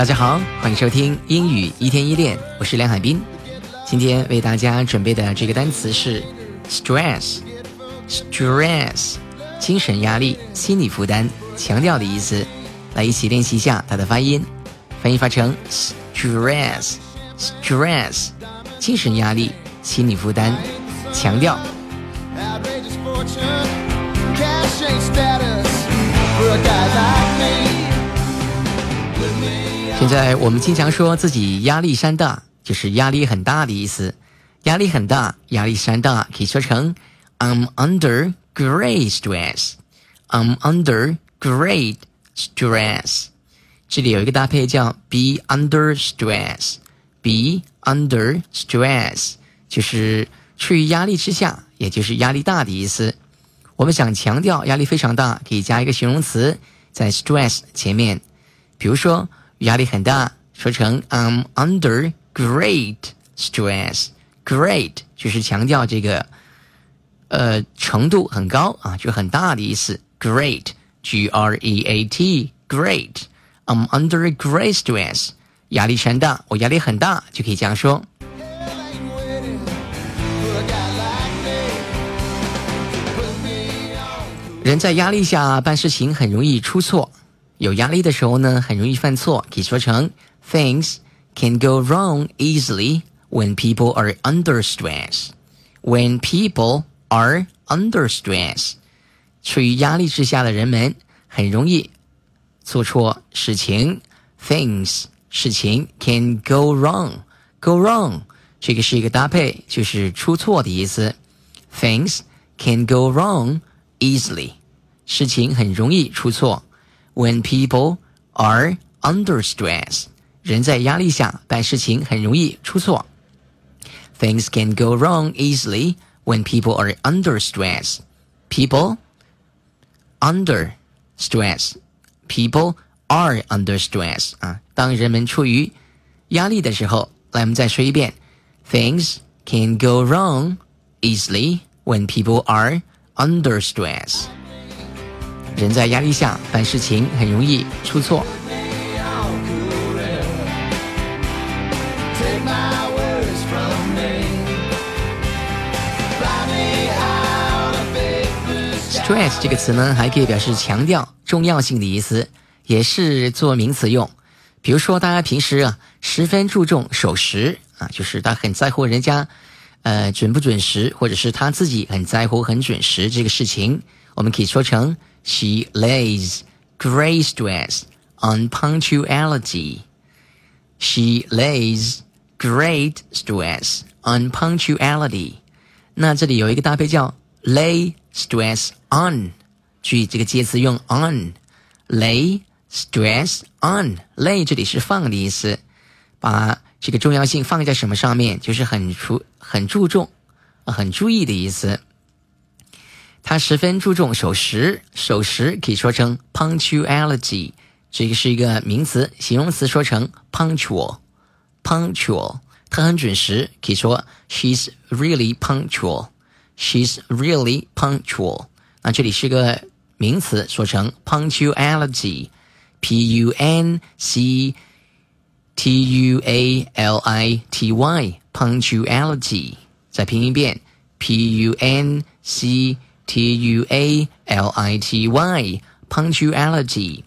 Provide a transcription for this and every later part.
大家好，欢迎收听英语一天一练，我是梁海滨。今天为大家准备的这个单词是 stress，stress，精神压力、心理负担、强调的意思。来一起练习一下它的发音，翻译发成 stress，stress，精神压力、心理负担、强调。现在我们经常说自己压力山大，就是压力很大的意思。压力很大，压力山大，可以说成 I'm under great stress. I'm under great stress. 这里有一个搭配叫 be under stress. Be under stress 就是处于压力之下，也就是压力大的意思。我们想强调压力非常大，可以加一个形容词在 stress 前面，比如说。压力很大，说成 I'm under great stress。Great 就是强调这个呃程度很高啊，就很大的意思。Great，G R E A T，Great。I'm under great stress，压力山大，我压力很大，就可以这样说。人在压力下办事情很容易出错。有压力的时候呢，很容易犯错，可以说成 Things can go wrong easily when people are under stress. When people are under stress，处于压力之下的人们很容易做错事情。Things 事情 can go wrong. Go wrong 这个是一个搭配，就是出错的意思。Things can go wrong easily，事情很容易出错。 when people are under stress，人在压力下办事情很容易出错。Things can go wrong easily when people are under stress. People under stress. People are under stress 啊，当人们处于压力的时候，来，我们再说一遍：Things can go wrong easily when people are under stress. 人在压力下办事情很容易出错。Stress 这个词呢，还可以表示强调重要性的意思，也是做名词用。比如说，大家平时啊十分注重守时啊，就是他很在乎人家呃准不准时，或者是他自己很在乎很准时这个事情，我们可以说成。She lays great stress on punctuality. She lays great stress on punctuality. 那这里有一个搭配叫 lay stress on，注意这个介词用 on，lay stress on，lay 这里是放的意思，把这个重要性放在什么上面，就是很注很注重、很注意的意思。 他十分注重守时，守时可以说成 punctuality，这个是一个名词，形容词说成 punctual，punctual，他很准时，可以说 she's really punctual，she's really punctual。那这里是个名词，说成 punctuality，p u n c t u a l i t y，punctuality，再拼一遍，p u n c。T U A L I T Y，punctuality。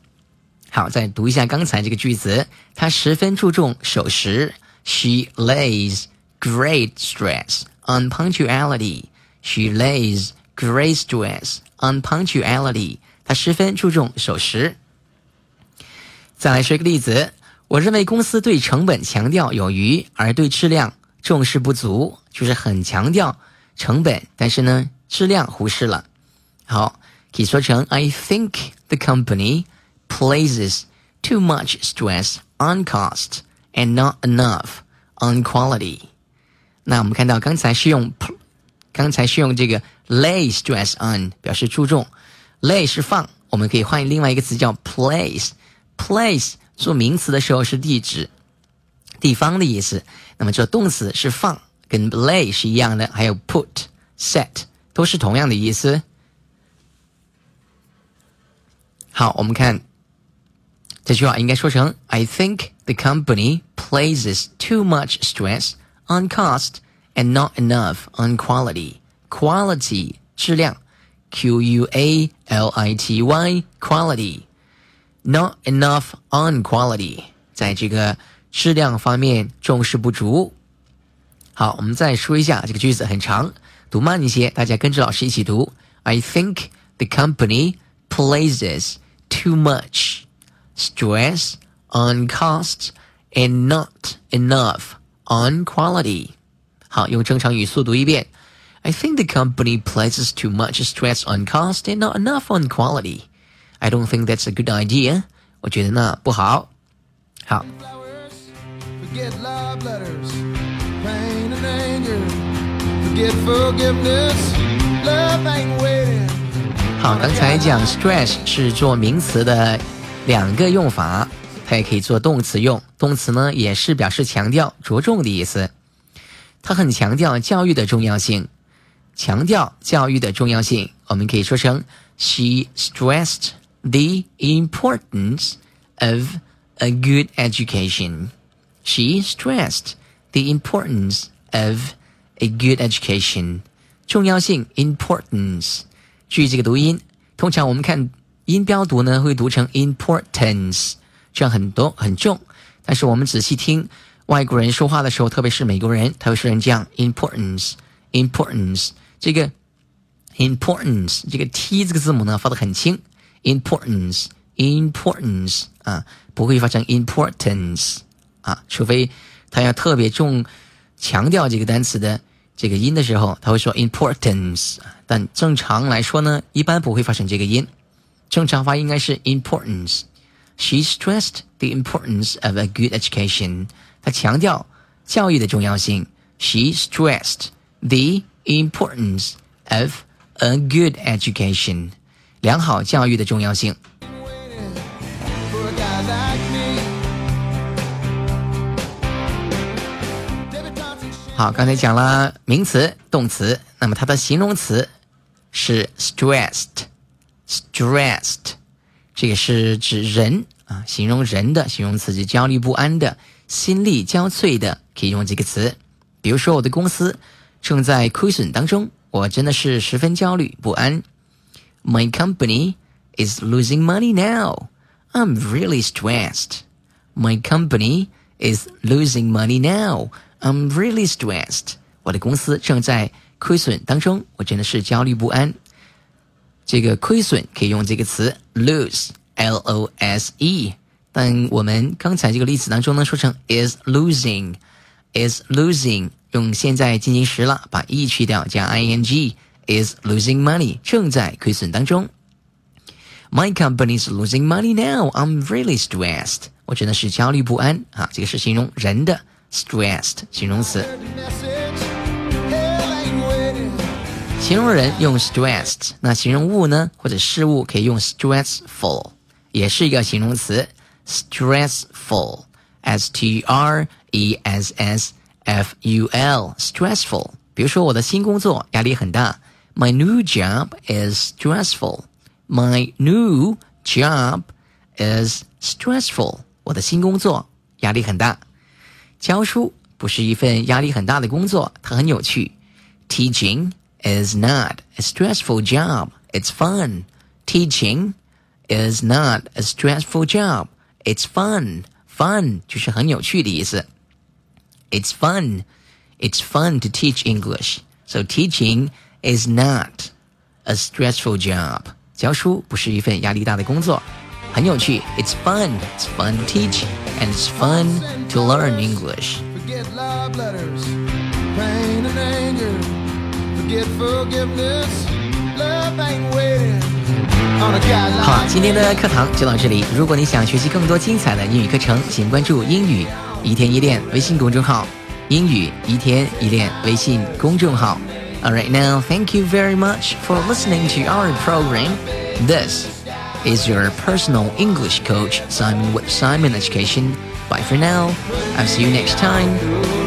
好，再读一下刚才这个句子。他十分注重守时。She lays great stress on punctuality. She lays great stress on punctuality. 她十分注重守时。再来说一个例子。我认为公司对成本强调有余，而对质量重视不足，就是很强调成本，但是呢。质量忽视了。好，可以说成 I think the company places too much stress on cost and not enough on quality。那我们看到刚才是用，刚才是用这个 lay stress on 表示注重，lay 是放，我们可以换另外一个词叫 place。place 做名词的时候是地址、地方的意思，那么做动词是放，跟 lay 是一样的，还有 put、set。 都是同样的意思。好，我们看这句话应该说成：I think the company places too much stress on cost and not enough on quality. Quality 质量，Q U A L I T Y quality。Not enough on quality，在这个质量方面重视不足。好，我们再说一下这个句子很长， 读慢一些，大家跟着老师一起读。I think the company places too much stress on cost and not enough on quality。好，用正常语速读一遍。I think the company places too much stress on cost and not enough on quality. I don't think that's a good idea. 我觉得那不好。好。 好，刚才讲 stress 是做名词的两个用法，它也可以做动词用。动词呢也是表示强调、着重的意思。它很强调教育的重要性，强调教育的重要性，我们可以说成 She stressed the importance of a good education. She stressed the importance of a good education. 重要性 importance，注意这个读音。通常我们看音标读呢，会读成 importance，这样很多很重。但是我们仔细听外国人说话的时候，特别是美国人，他会说成这样 importance，importance。这个 importance 这个 t 这个字母呢发的很轻，importance，importance 啊，不会发成 importance 啊，除非他要特别重强调这个单词的。这个音的时候，他会说 importance，但正常来说呢，一般不会发生这个音。正常发音应该是 importance。She stressed the importance of a good education。她强调教育的重要性。She stressed the importance of a good education。良好教育的重要性。 好，刚才讲了名词、动词，那么它的形容词是 stressed，stressed，这个是指人啊，形容人的形容词，就焦虑不安的、心力交瘁的，可以用这个词。比如说，我的公司正在亏损当中，我真的是十分焦虑不安。My company is losing money now. I'm really stressed. My company is losing money now. I'm really stressed。我的公司正在亏损当中，我真的是焦虑不安。这个亏损可以用这个词 lose，l o s e。但我们刚才这个例子当中呢，说成 is losing，is losing，用现在进行时了，把 e 去掉，加 i n g，is losing money，正在亏损当中。My company is losing money now. I'm really stressed。我真的是焦虑不安啊！这个是形容人的。stressed 形容词，形容人用 stressed，那形容物呢或者事物可以用 stressful，也是一个形容词，stressful，s t r e s s f u l，stressful。比如说我的新工作压力很大，My new job is stressful。My new job is stressful。我的新工作压力很大。 教书不是一份压力很大的工作，它很有趣。Teaching is not a stressful job. It's fun. Teaching is not a stressful job. It's fun. Fun 就是很有趣的意思。It's fun. It's fun to teach English. So teaching is not a stressful job. 教书不是一份压力大的工作。很有趣，It's fun. It's fun to teach, and it's fun to learn English. forgiveness. Love ain't waiting. 好，今天的课堂就到这里。如果你想学习更多精彩的英语课程，请关注“英语一天一练”微信公众号。英语一天一练微信公众号。Alright, now thank you very much for listening to our program. This is your personal English coach, Simon with Simon Education. Bye for now. I'll see you next time.